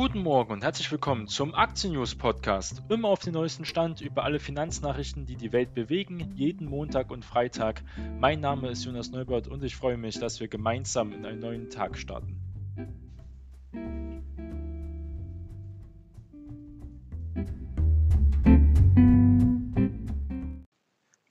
Guten Morgen und herzlich willkommen zum Aktien News Podcast. Immer auf den neuesten Stand über alle Finanznachrichten, die die Welt bewegen, jeden Montag und Freitag. Mein Name ist Jonas Neubert und ich freue mich, dass wir gemeinsam in einen neuen Tag starten.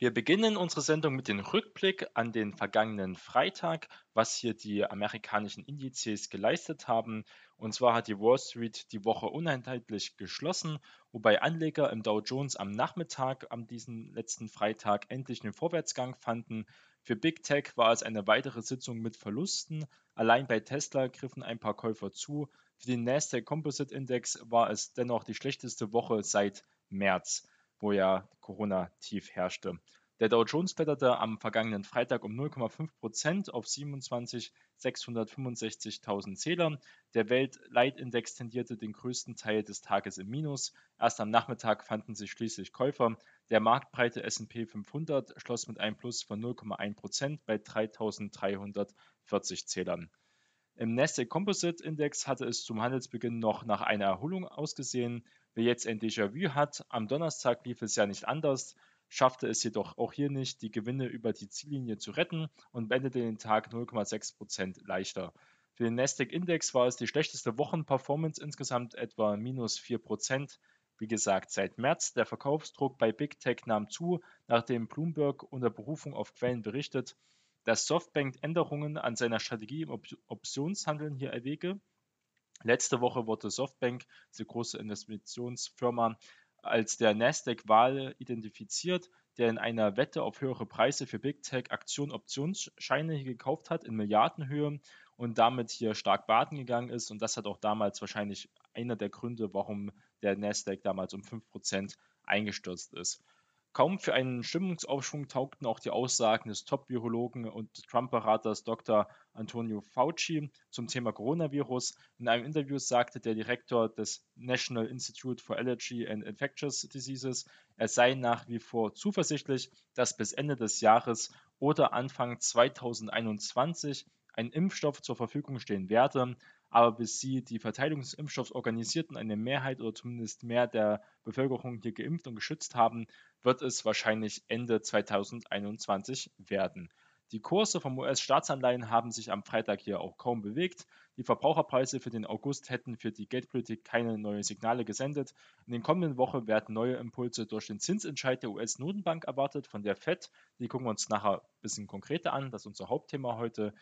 Wir beginnen unsere Sendung mit dem Rückblick an den vergangenen Freitag, was hier die amerikanischen Indizes geleistet haben. Und zwar hat die Wall Street die Woche uneinheitlich geschlossen, wobei Anleger im Dow Jones am Nachmittag am diesen letzten Freitag endlich einen Vorwärtsgang fanden. Für Big Tech war es eine weitere Sitzung mit Verlusten. Allein bei Tesla griffen ein paar Käufer zu. Für den Nasdaq Composite Index war es dennoch die schlechteste Woche seit März wo ja Corona-Tief herrschte. Der Dow Jones kletterte am vergangenen Freitag um 0,5% auf 27.665.000 Zähler. Der Weltleitindex tendierte den größten Teil des Tages im Minus. Erst am Nachmittag fanden sich schließlich Käufer. Der marktbreite S&P 500 schloss mit einem Plus von 0,1% bei 3.340 Zählern. Im Nasdaq Composite Index hatte es zum Handelsbeginn noch nach einer Erholung ausgesehen. Wer jetzt ein Déjà-vu hat, am Donnerstag lief es ja nicht anders, schaffte es jedoch auch hier nicht, die Gewinne über die Ziellinie zu retten und beendete den Tag 0,6% leichter. Für den Nasdaq-Index war es die schlechteste Wochenperformance, insgesamt etwa minus 4%. Wie gesagt, seit März der Verkaufsdruck bei Big Tech nahm zu, nachdem Bloomberg unter Berufung auf Quellen berichtet, dass Softbank Änderungen an seiner Strategie im Op Optionshandeln hier erwäge. Letzte Woche wurde Softbank, diese große Investitionsfirma, als der Nasdaq-Wahl identifiziert, der in einer Wette auf höhere Preise für Big Tech Aktion-Optionsscheine hier gekauft hat in Milliardenhöhe und damit hier stark baden gegangen ist. Und das hat auch damals wahrscheinlich einer der Gründe, warum der Nasdaq damals um 5% eingestürzt ist. Kaum für einen Stimmungsaufschwung taugten auch die Aussagen des Top-Virologen und Trump-Beraters Dr. Antonio Fauci zum Thema Coronavirus. In einem Interview sagte der Direktor des National Institute for Allergy and Infectious Diseases, er sei nach wie vor zuversichtlich, dass bis Ende des Jahres oder Anfang 2021 ein Impfstoff zur Verfügung stehen werde aber bis sie die Verteilung des Impfstoffs organisiert und eine Mehrheit oder zumindest mehr der Bevölkerung hier geimpft und geschützt haben, wird es wahrscheinlich Ende 2021 werden. Die Kurse vom US-Staatsanleihen haben sich am Freitag hier auch kaum bewegt. Die Verbraucherpreise für den August hätten für die Geldpolitik keine neuen Signale gesendet. In den kommenden Wochen werden neue Impulse durch den Zinsentscheid der US-Notenbank erwartet von der Fed. Die gucken wir uns nachher ein bisschen konkreter an. Das ist unser Hauptthema heute.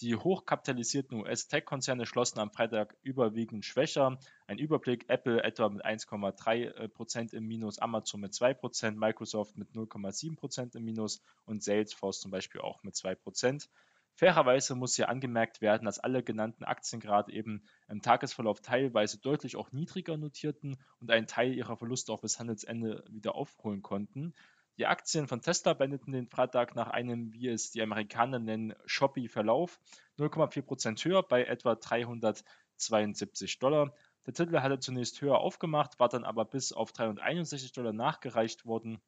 Die hochkapitalisierten US-Tech-Konzerne schlossen am Freitag überwiegend schwächer. Ein Überblick: Apple etwa mit 1,3% im Minus, Amazon mit 2%, Microsoft mit 0,7% im Minus und Salesforce zum Beispiel auch mit 2%. Fairerweise muss hier angemerkt werden, dass alle genannten Aktien gerade eben im Tagesverlauf teilweise deutlich auch niedriger notierten und einen Teil ihrer Verluste auch bis Handelsende wieder aufholen konnten. Die Aktien von Tesla beendeten den Freitag nach einem, wie es die Amerikaner nennen, choppy Verlauf 0,4% höher bei etwa 372 Dollar. Der Titel hatte zunächst höher aufgemacht, war dann aber bis auf 361 Dollar nachgereicht worden,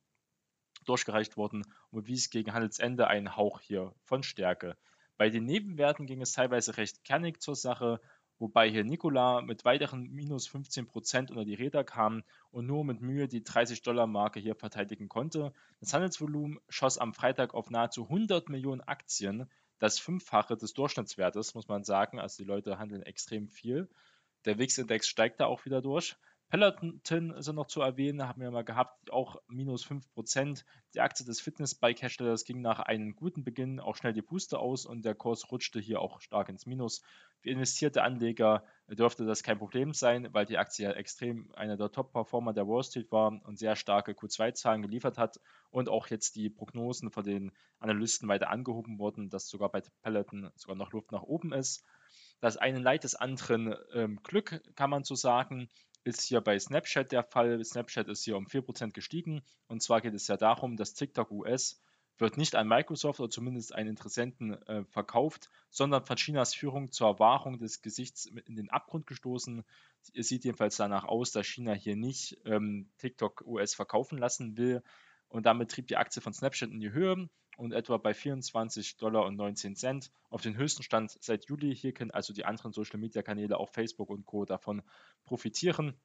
durchgereicht worden und bewies gegen Handelsende einen Hauch hier von Stärke. Bei den Nebenwerten ging es teilweise recht kernig zur Sache wobei hier Nikola mit weiteren minus 15% unter die Räder kam und nur mit Mühe die 30-Dollar-Marke hier verteidigen konnte. Das Handelsvolumen schoss am Freitag auf nahezu 100 Millionen Aktien, das Fünffache des Durchschnittswertes, muss man sagen. Also die Leute handeln extrem viel. Der WIX-Index steigt da auch wieder durch. Peloton ist noch zu erwähnen, haben wir mal gehabt, auch minus 5%. Die Aktie des Fitness-Bike-Herstellers ging nach einem guten Beginn auch schnell die Puste aus und der Kurs rutschte hier auch stark ins Minus. Für investierte Anleger dürfte das kein Problem sein, weil die Aktie ja extrem einer der Top-Performer der Wall Street war und sehr starke Q2-Zahlen geliefert hat und auch jetzt die Prognosen von den Analysten weiter angehoben wurden, dass sogar bei Peloton sogar noch Luft nach oben ist. Das eine Leid des anderen ähm, Glück, kann man so sagen ist hier bei Snapchat der Fall. Snapchat ist hier um 4% gestiegen. Und zwar geht es ja darum, dass TikTok US wird nicht an Microsoft oder zumindest einen Interessenten äh, verkauft, sondern von Chinas Führung zur Wahrung des Gesichts in den Abgrund gestoßen. Es sieht jedenfalls danach aus, dass China hier nicht ähm, TikTok US verkaufen lassen will. Und damit trieb die Aktie von Snapchat in die Höhe. Und etwa bei 24 Dollar und 19 Cent auf den höchsten Stand seit Juli. Hier können also die anderen Social Media Kanäle, auch Facebook und Co. davon profitieren.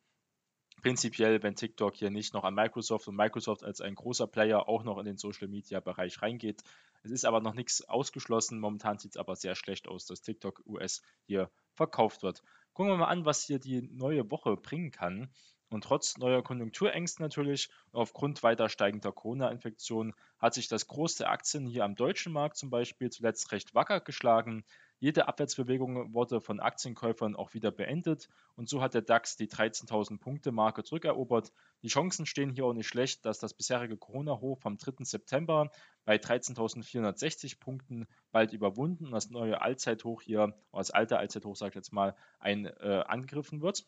Prinzipiell, wenn TikTok hier nicht noch an Microsoft und Microsoft als ein großer Player auch noch in den Social Media Bereich reingeht. Es ist aber noch nichts ausgeschlossen. Momentan sieht es aber sehr schlecht aus, dass TikTok US hier verkauft wird. Gucken wir mal an, was hier die neue Woche bringen kann. Und trotz neuer Konjunkturängste natürlich, aufgrund weiter steigender Corona-Infektionen, hat sich das Groß der Aktien hier am deutschen Markt zum Beispiel zuletzt recht wacker geschlagen. Jede Abwärtsbewegung wurde von Aktienkäufern auch wieder beendet und so hat der DAX die 13.000 Punkte Marke zurückerobert. Die Chancen stehen hier auch nicht schlecht, dass das bisherige Corona-Hoch vom 3. September bei 13.460 Punkten bald überwunden und das neue Allzeithoch hier, das alte Allzeithoch, sage ich jetzt mal, ein, äh, angegriffen wird.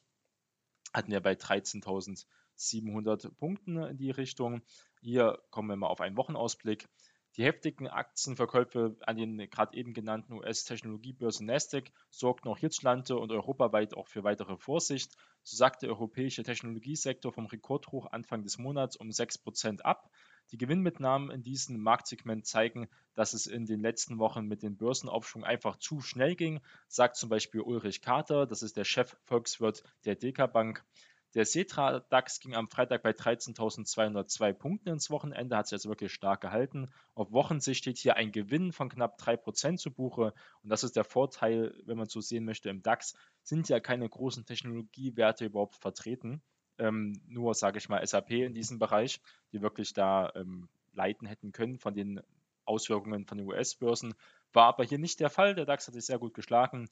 Hatten wir bei 13.700 Punkten in die Richtung. Hier kommen wir mal auf einen Wochenausblick. Die heftigen Aktienverkäufe an den gerade eben genannten US-Technologiebörsen Nasdaq sorgten auch hierzulande und europaweit auch für weitere Vorsicht. So sagte der europäische Technologiesektor vom Rekordhoch Anfang des Monats um 6% ab. Die Gewinnmitnahmen in diesem Marktsegment zeigen, dass es in den letzten Wochen mit dem Börsenaufschwung einfach zu schnell ging, sagt zum Beispiel Ulrich Kater, das ist der Chef-Volkswirt der DK Bank. Der Setra DAX ging am Freitag bei 13.202 Punkten ins Wochenende, hat sich also wirklich stark gehalten. Auf Wochensicht steht hier ein Gewinn von knapp 3% zu Buche. Und das ist der Vorteil, wenn man so sehen möchte, im DAX sind ja keine großen Technologiewerte überhaupt vertreten. Ähm, nur, sage ich mal, SAP in diesem Bereich, die wirklich da ähm, leiten hätten können von den Auswirkungen von den US-Börsen. War aber hier nicht der Fall. Der DAX hat sich sehr gut geschlagen.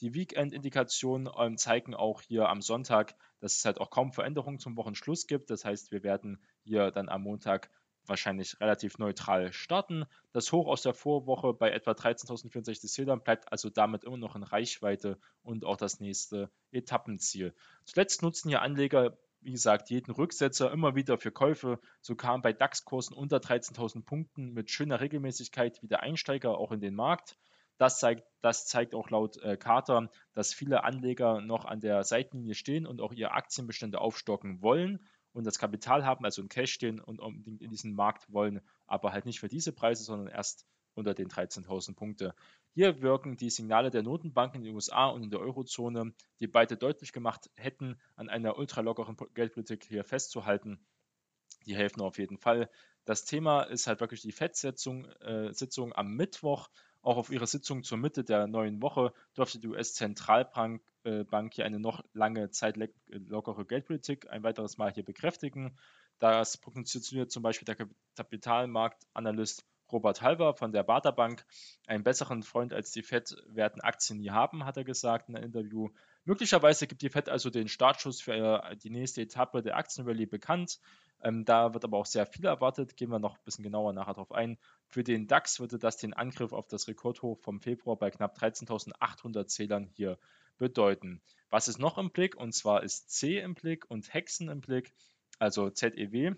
Die Weekend-Indikationen ähm, zeigen auch hier am Sonntag, dass es halt auch kaum Veränderungen zum Wochenschluss gibt. Das heißt, wir werden hier dann am Montag wahrscheinlich relativ neutral starten. Das Hoch aus der Vorwoche bei etwa 13.064 Zählern bleibt also damit immer noch in Reichweite und auch das nächste Etappenziel. Zuletzt nutzen hier Anleger, wie gesagt, jeden Rücksetzer immer wieder für Käufe. So kam bei DAX-Kursen unter 13.000 Punkten mit schöner Regelmäßigkeit wieder Einsteiger auch in den Markt. Das zeigt, das zeigt auch laut äh, Carter, dass viele Anleger noch an der Seitenlinie stehen und auch ihre Aktienbestände aufstocken wollen und das Kapital haben, also in Cash stehen und unbedingt in diesen Markt wollen, aber halt nicht für diese Preise, sondern erst unter den 13.000 Punkte. Hier wirken die Signale der Notenbanken in den USA und in der Eurozone, die beide deutlich gemacht hätten, an einer ultralockeren Geldpolitik hier festzuhalten. Die helfen auf jeden Fall. Das Thema ist halt wirklich die FED-Sitzung äh, Sitzung am Mittwoch. Auch auf ihrer Sitzung zur Mitte der neuen Woche durfte die US-Zentralbank äh, hier eine noch lange Zeit lockere Geldpolitik ein weiteres Mal hier bekräftigen. Das prognostiziert zum Beispiel der Kapitalmarktanalyst Robert Halver von der Baader Bank. Einen besseren Freund als die FED werden Aktien nie haben, hat er gesagt in einem Interview. Möglicherweise gibt die FED also den Startschuss für die nächste Etappe der Aktienrallye bekannt. Ähm, da wird aber auch sehr viel erwartet. Gehen wir noch ein bisschen genauer nachher drauf ein. Für den DAX würde das den Angriff auf das Rekordhoch vom Februar bei knapp 13.800 Zählern hier bedeuten. Was ist noch im Blick? Und zwar ist C im Blick und Hexen im Blick, also ZEW.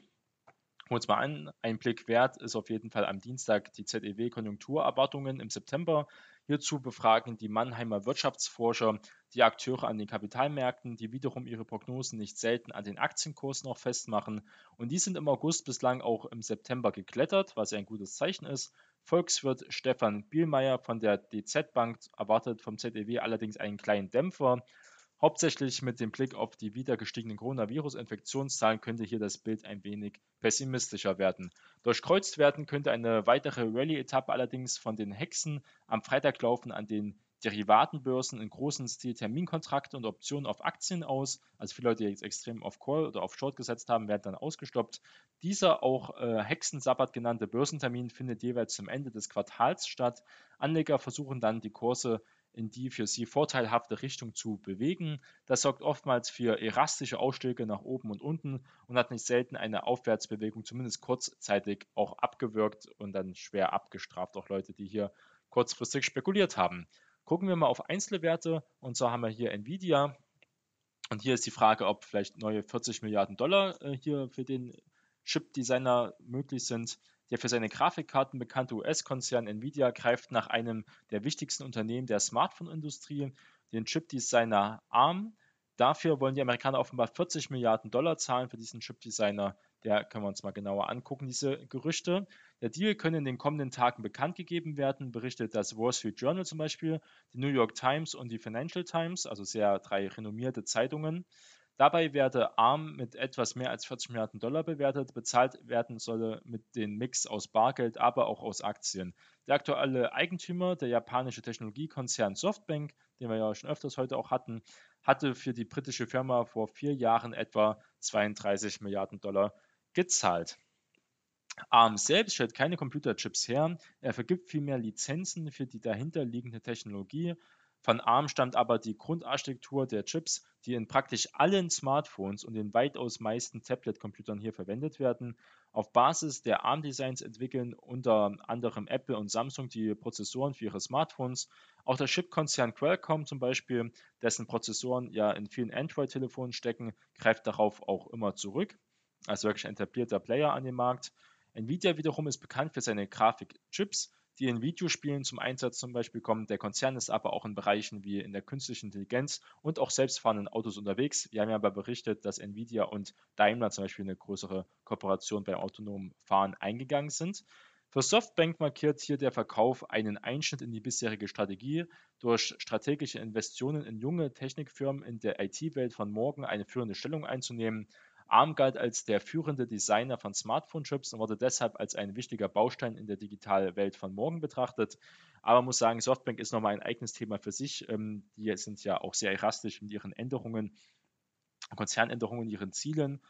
Uns mal an. Ein Blick wert ist auf jeden Fall am Dienstag die ZEW-Konjunkturerwartungen im September. Hierzu befragen die Mannheimer Wirtschaftsforscher die Akteure an den Kapitalmärkten, die wiederum ihre Prognosen nicht selten an den Aktienkursen auch festmachen. Und die sind im August bislang auch im September geklettert, was ein gutes Zeichen ist. Volkswirt Stefan Bielmeier von der DZ Bank erwartet vom ZEW allerdings einen kleinen Dämpfer. Hauptsächlich mit dem Blick auf die wieder gestiegenen Coronavirus-Infektionszahlen könnte hier das Bild ein wenig pessimistischer werden. Durchkreuzt werden könnte eine weitere Rallye-Etappe allerdings von den Hexen am Freitag laufen an den Derivatenbörsen in großen Stil Terminkontrakte und Optionen auf Aktien aus. Also viele Leute, die jetzt extrem auf Call oder auf Short gesetzt haben, werden dann ausgestoppt. Dieser auch äh, Hexensabbat genannte Börsentermin findet jeweils zum Ende des Quartals statt. Anleger versuchen dann die Kurse in die für sie vorteilhafte Richtung zu bewegen. Das sorgt oftmals für erastische Ausschläge nach oben und unten und hat nicht selten eine Aufwärtsbewegung zumindest kurzzeitig auch abgewirkt und dann schwer abgestraft, auch Leute, die hier kurzfristig spekuliert haben. Gucken wir mal auf einzelne Werte und zwar haben wir hier Nvidia und hier ist die Frage, ob vielleicht neue 40 Milliarden Dollar äh, hier für den Chip-Designer möglich sind. Der für seine Grafikkarten bekannte US-Konzern Nvidia greift nach einem der wichtigsten Unternehmen der Smartphone-Industrie, den Chip-Designer ARM. Dafür wollen die Amerikaner offenbar 40 Milliarden Dollar zahlen für diesen Chip-Designer. Der können wir uns mal genauer angucken, diese Gerüchte. Der Deal könnte in den kommenden Tagen bekannt gegeben werden, berichtet das Wall Street Journal zum Beispiel, die New York Times und die Financial Times, also sehr drei renommierte Zeitungen. Dabei werde ARM mit etwas mehr als 40 Milliarden Dollar bewertet. Bezahlt werden solle mit dem Mix aus Bargeld, aber auch aus Aktien. Der aktuelle Eigentümer, der japanische Technologiekonzern Softbank, den wir ja schon öfters heute auch hatten, hatte für die britische Firma vor vier Jahren etwa 32 Milliarden Dollar gezahlt. ARM selbst stellt keine Computerchips her, er vergibt vielmehr Lizenzen für die dahinterliegende Technologie. Von ARM stammt aber die Grundarchitektur der Chips, die in praktisch allen Smartphones und den weitaus meisten Tablet-Computern hier verwendet werden. Auf Basis der ARM-Designs entwickeln unter anderem Apple und Samsung die Prozessoren für ihre Smartphones. Auch der Chipkonzern Qualcomm zum Beispiel, dessen Prozessoren ja in vielen Android-Telefonen stecken, greift darauf auch immer zurück. Also wirklich ein etablierter Player an dem Markt. Nvidia wiederum ist bekannt für seine Grafikchips, die in Videospielen zum Einsatz zum Beispiel kommen. Der Konzern ist aber auch in Bereichen wie in der künstlichen Intelligenz und auch selbstfahrenden Autos unterwegs. Wir haben ja aber berichtet, dass Nvidia und Daimler zum Beispiel eine größere Kooperation beim autonomen Fahren eingegangen sind. Für Softbank markiert hier der Verkauf einen Einschnitt in die bisherige Strategie, durch strategische Investitionen in junge Technikfirmen in der IT-Welt von morgen eine führende Stellung einzunehmen. ARM galt als der führende Designer von Smartphone-Chips und wurde deshalb als ein wichtiger Baustein in der digitalen Welt von morgen betrachtet. Aber man muss sagen, Softbank ist nochmal ein eigenes Thema für sich. Ähm, die sind ja auch sehr elastisch in ihren Änderungen, Konzernänderungen, ihren Zielen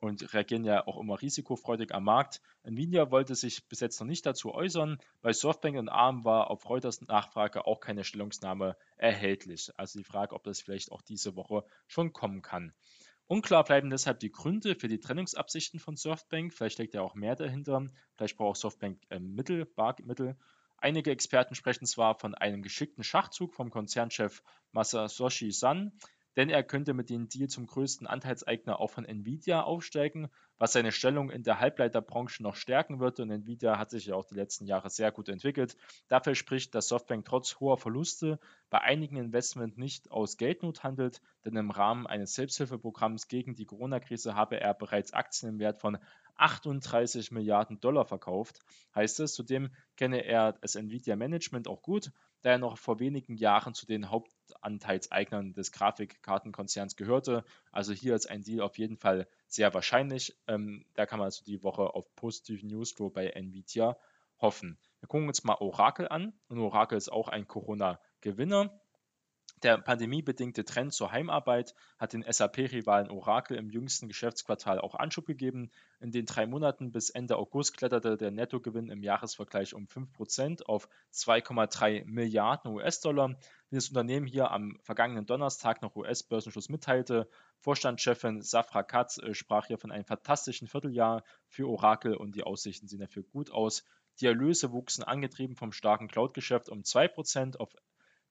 und reagieren ja auch immer risikofreudig am Markt. Nvidia wollte sich bis jetzt noch nicht dazu äußern. Bei Softbank und ARM war auf Reuters Nachfrage auch keine Stellungnahme erhältlich. Also die Frage, ob das vielleicht auch diese Woche schon kommen kann. Unklar bleiben deshalb die Gründe für die Trennungsabsichten von Softbank. Vielleicht steckt ja auch mehr dahinter. Vielleicht braucht Softbank äh, Mittel, Barmittel. Einige Experten sprechen zwar von einem geschickten Schachzug vom Konzernchef Masayoshi Son, denn er könnte mit dem Deal zum größten Anteilseigner auch von Nvidia aufsteigen, was seine Stellung in der Halbleiterbranche noch stärken wird. Und Nvidia hat sich ja auch die letzten Jahre sehr gut entwickelt. Dafür spricht, dass Softbank trotz hoher Verluste bei einigen Investments nicht aus Geldnot handelt, denn im Rahmen eines Selbsthilfeprogramms gegen die Corona-Krise habe er bereits Aktien im Wert von 38 Milliarden Dollar verkauft, heißt es. Zudem kenne er das Nvidia Management auch gut, da er noch vor wenigen Jahren zu den Hauptanteilseignern des Grafikkartenkonzerns gehörte. Also hier ist ein Deal auf jeden Fall sehr wahrscheinlich. Ähm, da kann man also die Woche auf positiven Newsflow bei Nvidia hoffen. Wir gucken uns mal Oracle an. Und Oracle ist auch ein Corona-Gewinner. Der pandemiebedingte Trend zur Heimarbeit hat den SAP-Rivalen Oracle im jüngsten Geschäftsquartal auch Anschub gegeben. In den drei Monaten bis Ende August kletterte der Nettogewinn im Jahresvergleich um 5% auf 2,3 Milliarden US-Dollar. Wie das Unternehmen hier am vergangenen Donnerstag noch US-Börsenschluss mitteilte, Vorstandschefin Safra Katz äh, sprach hier von einem fantastischen Vierteljahr für Oracle und die Aussichten sehen dafür gut aus. Die Erlöse wuchsen angetrieben vom starken Cloud-Geschäft um 2% auf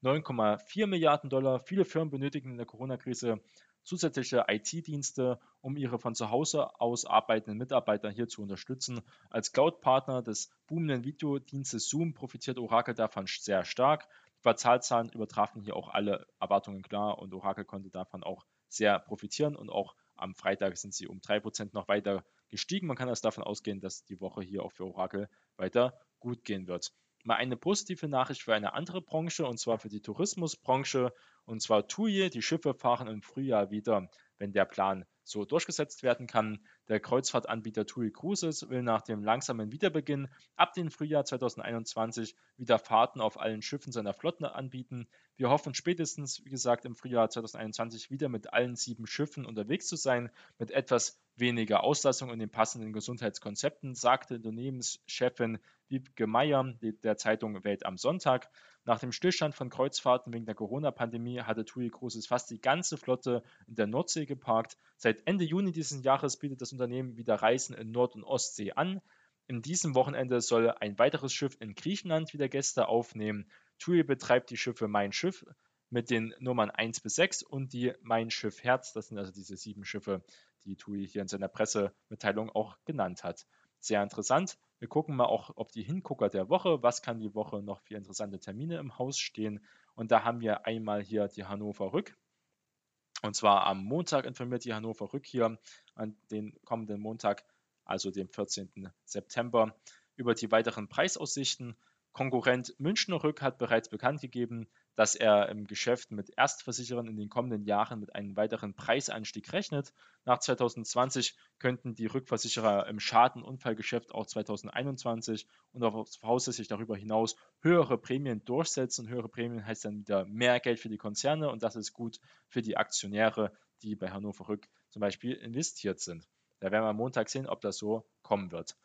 9,4 Milliarden Dollar. Viele Firmen benötigen in der Corona-Krise zusätzliche IT-Dienste, um ihre von zu Hause aus arbeitenden Mitarbeiter hier zu unterstützen. Als Cloud-Partner des boomenden Videodienstes Zoom profitiert Oracle davon sehr stark. Die Quartalzahlen übertrafen hier auch alle Erwartungen klar und Oracle konnte davon auch sehr profitieren und auch am Freitag sind sie um 3% noch weiter gestiegen. Man kann also davon ausgehen, dass die Woche hier auch für Oracle weiter gut gehen wird mal eine positive Nachricht für eine andere Branche, und zwar für die Tourismusbranche. Und zwar TUI, die Schiffe fahren im Frühjahr wieder, wenn der Plan so durchgesetzt werden kann. Der Kreuzfahrtanbieter TUI Cruises will nach dem langsamen Wiederbeginn ab dem Frühjahr 2021 wieder Fahrten auf allen Schiffen seiner Flotten anbieten. Wir hoffen spätestens, wie gesagt, im Frühjahr 2021 wieder mit allen sieben Schiffen unterwegs zu sein, mit etwas weniger Auslastung und den passenden Gesundheitskonzepten, sagte Unternehmenschefin Wiebke Meyer der Zeitung Welt am Sonntag. Nach dem Stillstand von Kreuzfahrten wegen der Corona-Pandemie hatte TUI Cruises fast die ganze Flotte in der Nordsee geparkt. Seit Ende Juni dieses Jahres bietet das Unternehmen wieder Reisen in Nord- und Ostsee an. In diesem Wochenende soll ein weiteres Schiff in Griechenland wieder Gäste aufnehmen. TUI betreibt die Schiffe Mein Schiff mit den Nummern 1 bis 6 und die Mein Schiff Herz. Das sind also diese sieben Schiffe, die TUI hier in seiner Pressemitteilung auch genannt hat. Sehr interessant. Wir gucken mal auch auf die Hingucker der Woche. Was kann die Woche noch für interessante Termine im Haus stehen? Und da haben wir einmal hier die Hannover Rück. Und zwar am Montag informiert die Hannover Rück hier an den kommenden Montag also dem 14. September, über die weiteren Preisaussichten. Konkurrent Münchner Rück hat bereits bekannt gegeben, dass er im Geschäft mit Erstversicherern in den kommenden Jahren mit einem weiteren Preisanstieg rechnet. Nach 2020 könnten die Rückversicherer im Schadenunfallgeschäft auch 2021 und auch voraussichtlich darüber hinaus höhere Prämien durchsetzen. Höhere Prämien heißt dann wieder mehr Geld für die Konzerne und das ist gut für die Aktionäre, die bei Hannover Rück zum Beispiel investiert sind. Da werden wir am Montag sehen, ob das so kommen wird.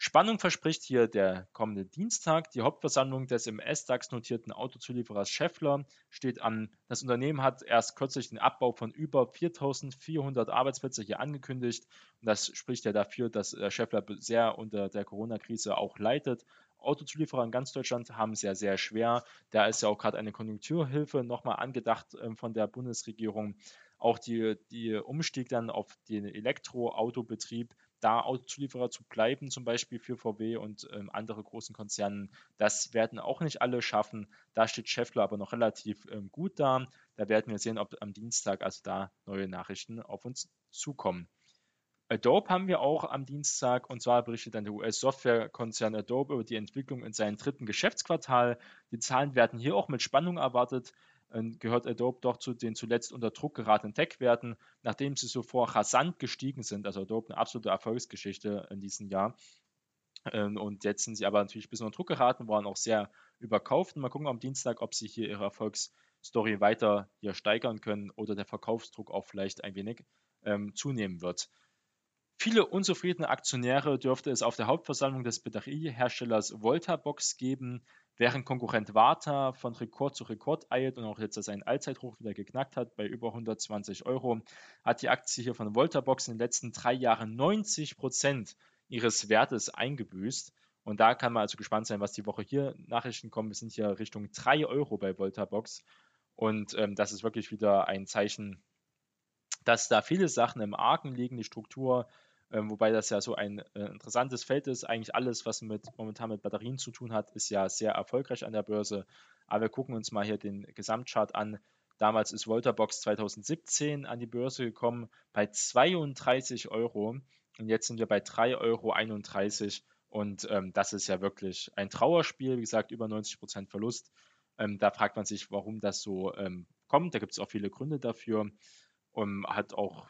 Spannung verspricht hier der kommende Dienstag. Die Hauptversammlung des im S-DAX notierten Autozulieferers Schaeffler steht an. Das Unternehmen hat erst kürzlich den Abbau von über 4.400 Arbeitsplätzen hier angekündigt. Und das spricht ja dafür, dass äh, Schaeffler sehr unter der Corona-Krise auch leidet. Autozulieferer in ganz Deutschland haben es ja sehr schwer. Da ist ja auch gerade eine Konjunkturhilfe nochmal angedacht äh, von der Bundesregierung. Auch die, die Umstieg dann auf den Elektroautobetrieb da Autozulieferer zu bleiben, zum Beispiel für VW und ähm, andere großen Konzernen. Das werden auch nicht alle schaffen. Da steht Scheffler aber noch relativ ähm, gut da. Da werden wir sehen, ob am Dienstag also da neue Nachrichten auf uns zukommen. Adobe haben wir auch am Dienstag und zwar berichtet dann der US-Softwarekonzern Adobe über die Entwicklung in seinem dritten Geschäftsquartal. Die Zahlen werden hier auch mit Spannung erwartet gehört Adobe doch zu den zuletzt unter Druck geratenen Tech-Werten, nachdem sie zuvor rasant gestiegen sind. Also Adobe eine absolute Erfolgsgeschichte in diesem Jahr. Ähm, und jetzt sind sie aber natürlich ein bisschen unter Druck geraten, waren auch sehr überkauft. Mal gucken am Dienstag, ob sie hier ihre Erfolgsstory weiter hier steigern können oder der Verkaufsdruck auch vielleicht ein wenig ähm, zunehmen wird. Viele unzufriedene Aktionäre dürfte es auf der Hauptversammlung des Batterieherstellers Voltabox geben. Während Konkurrent Warta von Rekord zu Rekord eilt und auch jetzt seinen Allzeithoch wieder geknackt hat bei über 120 Euro, hat die Aktie hier von Voltabox in den letzten drei Jahren 90 Prozent ihres Wertes eingebüßt. Und da kann man also gespannt sein, was die Woche hier Nachrichten kommen. Wir sind hier Richtung 3 Euro bei Voltabox. Und ähm, das ist wirklich wieder ein Zeichen, dass da viele Sachen im Argen liegen. Die Struktur ähm, wobei das ja so ein äh, interessantes Feld ist. Eigentlich alles, was mit, momentan mit Batterien zu tun hat, ist ja sehr erfolgreich an der Börse. Aber wir gucken uns mal hier den Gesamtchart an. Damals ist Volterbox 2017 an die Börse gekommen bei 32 Euro und jetzt sind wir bei 3,31 Euro. Und ähm, das ist ja wirklich ein Trauerspiel. Wie gesagt, über 90% Verlust. Ähm, da fragt man sich, warum das so ähm, kommt. Da gibt es auch viele Gründe dafür. Und hat auch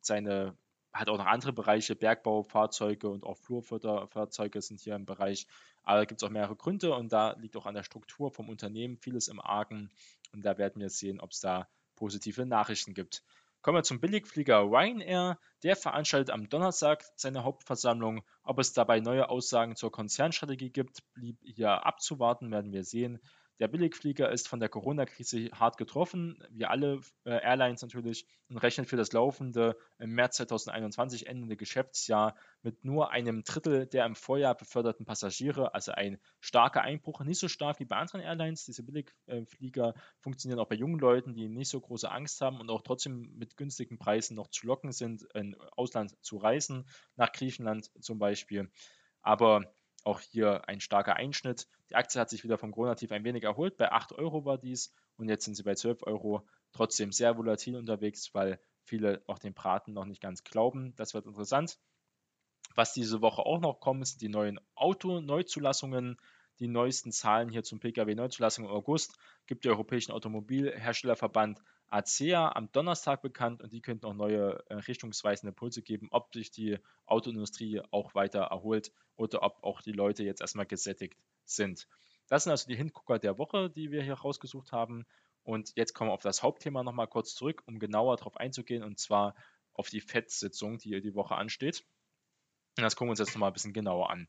seine hat auch noch andere Bereiche, Bergbaufahrzeuge und auch Flurförderfahrzeuge sind hier im Bereich. Aber da gibt es auch mehrere Gründe und da liegt auch an der Struktur vom Unternehmen vieles im Argen. Und da werden wir sehen, ob es da positive Nachrichten gibt. Kommen wir zum Billigflieger Ryanair. Der veranstaltet am Donnerstag seine Hauptversammlung. Ob es dabei neue Aussagen zur Konzernstrategie gibt, blieb hier abzuwarten, werden wir sehen. Der Billigflieger ist von der Corona-Krise hart getroffen, wie alle äh, Airlines natürlich, und rechnet für das laufende im März 2021 endende Geschäftsjahr mit nur einem Drittel der im Vorjahr beförderten Passagiere, also ein starker Einbruch, nicht so stark wie bei anderen Airlines. Diese Billigflieger funktionieren auch bei jungen Leuten, die nicht so große Angst haben und auch trotzdem mit günstigen Preisen noch zu locken sind, in Ausland zu reisen, nach Griechenland zum Beispiel. Aber auch hier ein starker Einschnitt. Die Aktie hat sich wieder vom Corona-Tief ein wenig erholt. Bei 8 Euro war dies und jetzt sind sie bei 12 Euro. Trotzdem sehr volatil unterwegs, weil viele auch den Braten noch nicht ganz glauben. Das wird interessant. Was diese Woche auch noch kommt, sind die neuen Auto-Neuzulassungen. Die neuesten Zahlen hier zum Pkw-Neuzulassung im August gibt der Europäische Automobilherstellerverband ACEA am Donnerstag bekannt und die könnten auch neue äh, richtungsweisende Impulse geben, ob sich die Autoindustrie auch weiter erholt oder ob auch die Leute jetzt erstmal gesättigt sind. Das sind also die Hingucker der Woche, die wir hier rausgesucht haben. Und jetzt kommen wir auf das Hauptthema nochmal kurz zurück, um genauer darauf einzugehen, und zwar auf die FED-Sitzung, die die Woche ansteht. Und das gucken wir uns jetzt nochmal ein bisschen genauer an.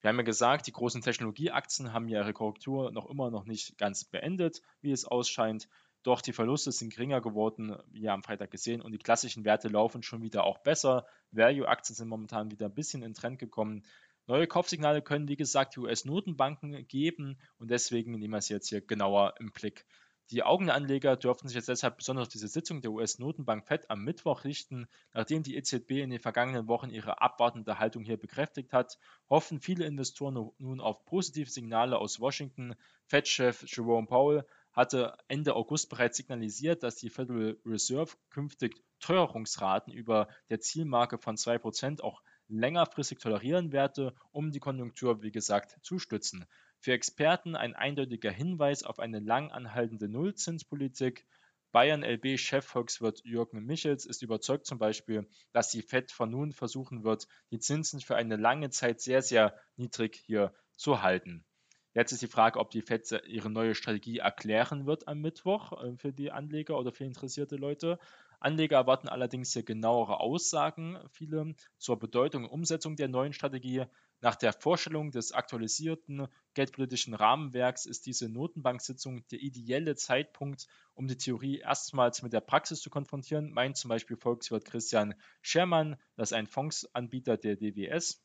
Wir haben ja gesagt, die großen Technologieaktien haben ihre Korrektur noch immer noch nicht ganz beendet, wie es ausscheint. Doch die Verluste sind geringer geworden, wie am Freitag gesehen, und die klassischen Werte laufen schon wieder auch besser. Value-Aktien sind momentan wieder ein bisschen in Trend gekommen. Neue Kaufsignale können, wie gesagt, die US-Notenbanken geben und deswegen nehmen wir es jetzt hier genauer im Blick. Die Augenanleger dürften sich jetzt deshalb besonders auf diese Sitzung der US-Notenbank FED am Mittwoch richten. Nachdem die EZB in den vergangenen Wochen ihre abwartende Haltung hier bekräftigt hat, hoffen viele Investoren nun auf positive Signale aus Washington. FED-Chef Jerome Powell hatte Ende August bereits signalisiert, dass die Federal Reserve künftig Teuerungsraten über der Zielmarke von 2% auch längerfristig tolerieren werde, um die Konjunktur, wie gesagt, zu stützen. Für Experten ein eindeutiger Hinweis auf eine lang anhaltende Nullzinspolitik. Bayern LB-Chefvolkswirt Jürgen Michels ist überzeugt zum Beispiel, dass die Fed von nun versuchen wird, die Zinsen für eine lange Zeit sehr, sehr niedrig hier zu halten. Jetzt ist die Frage, ob die FED ihre neue Strategie erklären wird am Mittwoch äh, für die Anleger oder für interessierte Leute. Anleger erwarten allerdings hier genauere Aussagen, viele zur Bedeutung und Umsetzung der neuen Strategie. Nach der Vorstellung des aktualisierten geldpolitischen Rahmenwerks ist diese Notenbank-Sitzung der ideelle Zeitpunkt, um die Theorie erstmals mit der Praxis zu konfrontieren, meint zum Beispiel Volkswirt Christian Schermann, das ist ein Fondsanbieter der DWS.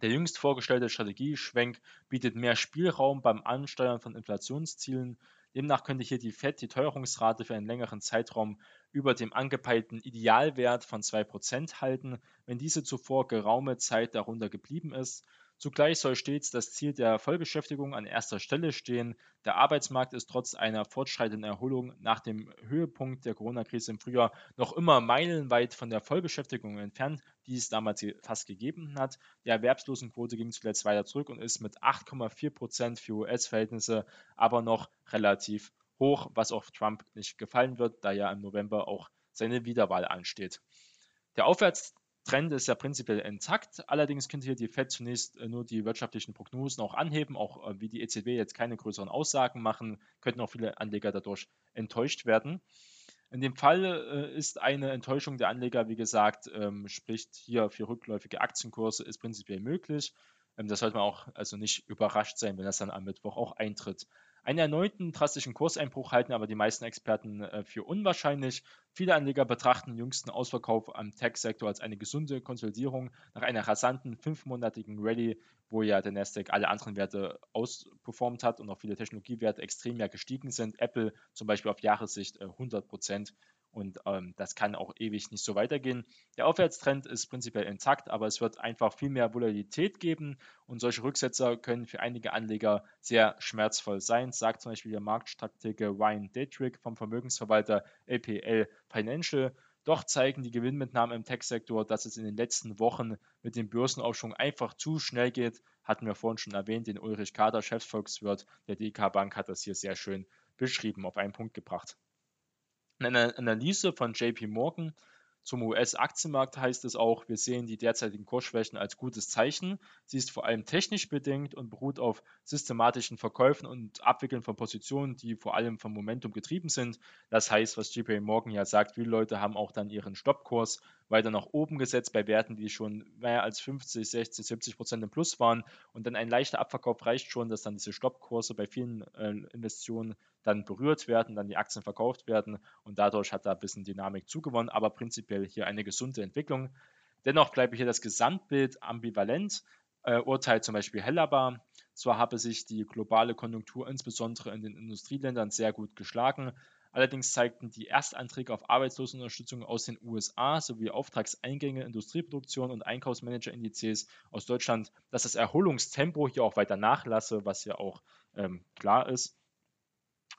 Der jüngst vorgestellte Strategieschwenk bietet mehr Spielraum beim Ansteuern von Inflationszielen. Demnach könnte hier die Fed die Teuerungsrate für einen längeren Zeitraum über dem angepeilten Idealwert von 2% halten, wenn diese zuvor geraume Zeit darunter geblieben ist. Zugleich soll stets das Ziel der Vollbeschäftigung an erster Stelle stehen. Der Arbeitsmarkt ist trotz einer fortschreitenden Erholung nach dem Höhepunkt der Corona-Krise im Frühjahr noch immer meilenweit von der Vollbeschäftigung entfernt, die es damals fast gegeben hat. Die Erwerbslosenquote ging zuletzt weiter zurück und ist mit 8,4 Prozent für US-Verhältnisse aber noch relativ hoch, was auch Trump nicht gefallen wird, da ja im November auch seine Wiederwahl ansteht. Der Aufwärts Trend ist ja prinzipiell intakt. Allerdings könnte hier die FED zunächst äh, nur die wirtschaftlichen Prognosen auch anheben, auch äh, wie die EZB jetzt keine größeren Aussagen machen, könnten auch viele Anleger dadurch enttäuscht werden. In dem Fall äh, ist eine Enttäuschung der Anleger, wie gesagt, ähm, spricht hier für rückläufige Aktienkurse, ist prinzipiell möglich. Ähm, das sollte man auch also nicht überrascht sein, wenn das dann am Mittwoch auch eintritt. Einen erneuten drastischen Kurseinbruch halten aber die meisten Experten äh, für unwahrscheinlich. Viele Anleger betrachten den jüngsten Ausverkauf am Tech-Sektor als eine gesunde Konsolidierung nach einer rasanten fünfmonatigen Rallye, wo ja der Nasdaq alle anderen Werte ausperformt hat und auch viele Technologiewerte extrem ja gestiegen sind. Apple zum Beispiel auf Jahressicht 100 äh, Prozent und ähm, das kann auch ewig nicht so weitergehen. Der Aufwärtstrend ist prinzipiell intakt, aber es wird einfach viel mehr Volatilität geben und solche Rücksetzer können für einige Anleger sehr schmerzvoll sein, sagt zum Beispiel der Marktstratege Ryan Dietrich vom Vermögensverwalter LPL Financial. Doch zeigen die Gewinnmitnahmen im Tech-Sektor, dass es in den letzten Wochen mit dem Börsenaufschwung einfach zu schnell geht. Hatten wir vorhin schon erwähnt, den Ulrich Kader, Chefsvolkswirt der DK Bank, hat das hier sehr schön beschrieben, auf einen Punkt gebracht. In einer Analyse von JP Morgan zum US-Aktienmarkt heißt es auch, wir sehen die derzeitigen Kursschwächen als gutes Zeichen. Sie ist vor allem technisch bedingt und beruht auf systematischen Verkäufen und Abwickeln von Positionen, die vor allem vom Momentum getrieben sind. Das heißt, was JP Morgan ja sagt, viele Leute haben auch dann ihren Stoppkurs weiter nach oben gesetzt bei Werten, die schon mehr als 50, 60, 70 Prozent im Plus waren. Und dann ein leichter Abverkauf reicht schon, dass dann diese Stoppkurse bei vielen äh, Investitionen dann berührt werden, dann die Aktien verkauft werden und dadurch hat da ein bisschen Dynamik zugewonnen, aber prinzipiell hier eine gesunde Entwicklung. Dennoch bleibe hier das Gesamtbild ambivalent, äh, urteilt zum Beispiel Hellerbar. Zwar habe sich die globale Konjunktur insbesondere in den Industrieländern sehr gut geschlagen, Allerdings zeigten die Erstanträge auf Arbeitslosenunterstützung aus den USA sowie Auftragseingänge, Industrieproduktion und Einkaufsmanagerindizes aus Deutschland, dass das Erholungstempo hier auch weiter nachlasse, was ja auch ähm, klar ist.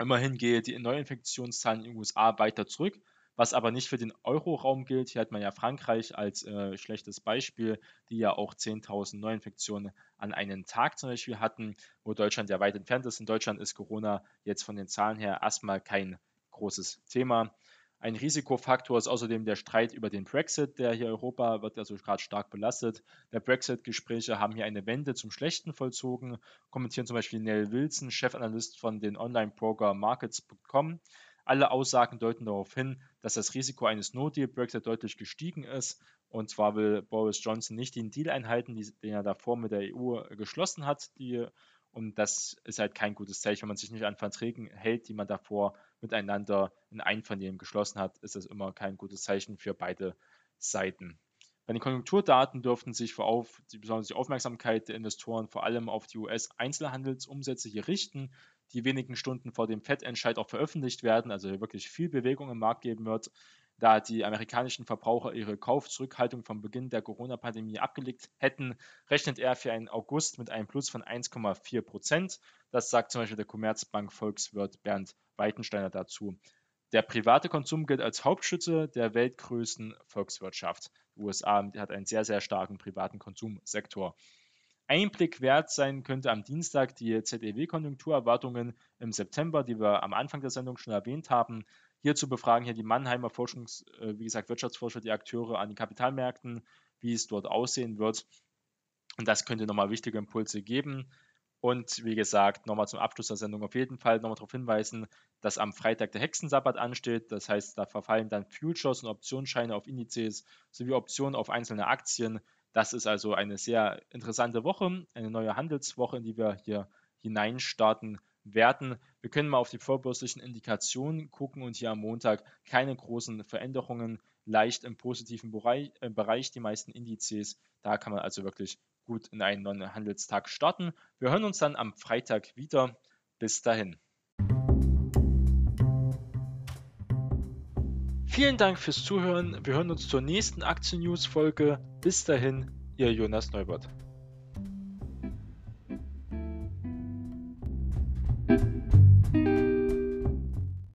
Immerhin gehe die Neuinfektionszahlen in den USA weiter zurück, was aber nicht für den Euroraum gilt. Hier hat man ja Frankreich als äh, schlechtes Beispiel, die ja auch 10.000 Neuinfektionen an einem Tag zum Beispiel hatten, wo Deutschland ja weit entfernt ist. In Deutschland ist Corona jetzt von den Zahlen her erstmal kein großes Thema. Ein Risikofaktor ist außerdem der Streit über den Brexit, der hier Europa wird also gerade stark belastet. Der Brexit-Gespräche haben hier eine Wende zum Schlechten vollzogen, kommentieren zum Beispiel Neil Wilson, Chefanalyst von den Online-Broker Markets.com. Alle Aussagen deuten darauf hin, dass das Risiko eines No-Deal-Brexit deutlich gestiegen ist. Und zwar will Boris Johnson nicht den Deal einhalten, den er davor mit der EU geschlossen hat. Die, und das ist halt kein gutes Zeichen, wenn man sich nicht an Verträgen hält, die man davor miteinander in Einvernehmen geschlossen hat, ist das immer kein gutes Zeichen für beide Seiten. Bei den Konjunkturdaten dürften sich vor auf, die besonders Aufmerksamkeit der Investoren vor allem auf die US-Einzelhandelsumsätze hier richten, die wenigen Stunden vor dem FED-Entscheid auch veröffentlicht werden, also wirklich viel Bewegung im Markt geben wird. Da die amerikanischen Verbraucher ihre Kaufzurückhaltung vom Beginn der Corona-Pandemie abgelegt hätten, rechnet er für einen August mit einem Plus von 1,4 Prozent. Das sagt zum Beispiel der Commerzbank Volkswirt Bernd Weitensteiner dazu. Der private Konsum gilt als Hauptschütze der weltgrößten Volkswirtschaft. USA hat einen sehr, sehr starken privaten Konsumsektor. Einblick wert sein könnte am Dienstag die ZEW-Konjunkturerwartungen im September, die wir am Anfang der Sendung schon erwähnt haben. Hierzu befragen hier die Mannheimer Forschungs-, äh, wie gesagt, Wirtschaftsforscher die Akteure an den Kapitalmärkten, wie es dort aussehen wird. Und das könnte nochmal wichtige Impulse geben. Und wie gesagt, nochmal zum Abschluss der Sendung auf jeden Fall nochmal darauf hinweisen, dass am Freitag der Hexensabbat ansteht. Das heißt, da verfallen dann Futures und Optionsscheine auf Indizes sowie Optionen auf einzelne Aktien. Das ist also eine sehr interessante Woche, eine neue Handelswoche, in die wir hier hineinstarten werden. Wir können mal auf die vorbörslichen Indikationen gucken und hier am Montag keine großen Veränderungen, leicht im positiven Bereich, äh, Bereich die meisten Indizes. Da kann man also wirklich gut in einen neuen Handelstag starten. Wir hören uns dann am Freitag wieder. Bis dahin. Vielen Dank fürs Zuhören. Wir hören uns zur nächsten Aktien-News-Folge. Bis dahin, Ihr Jonas Neubert.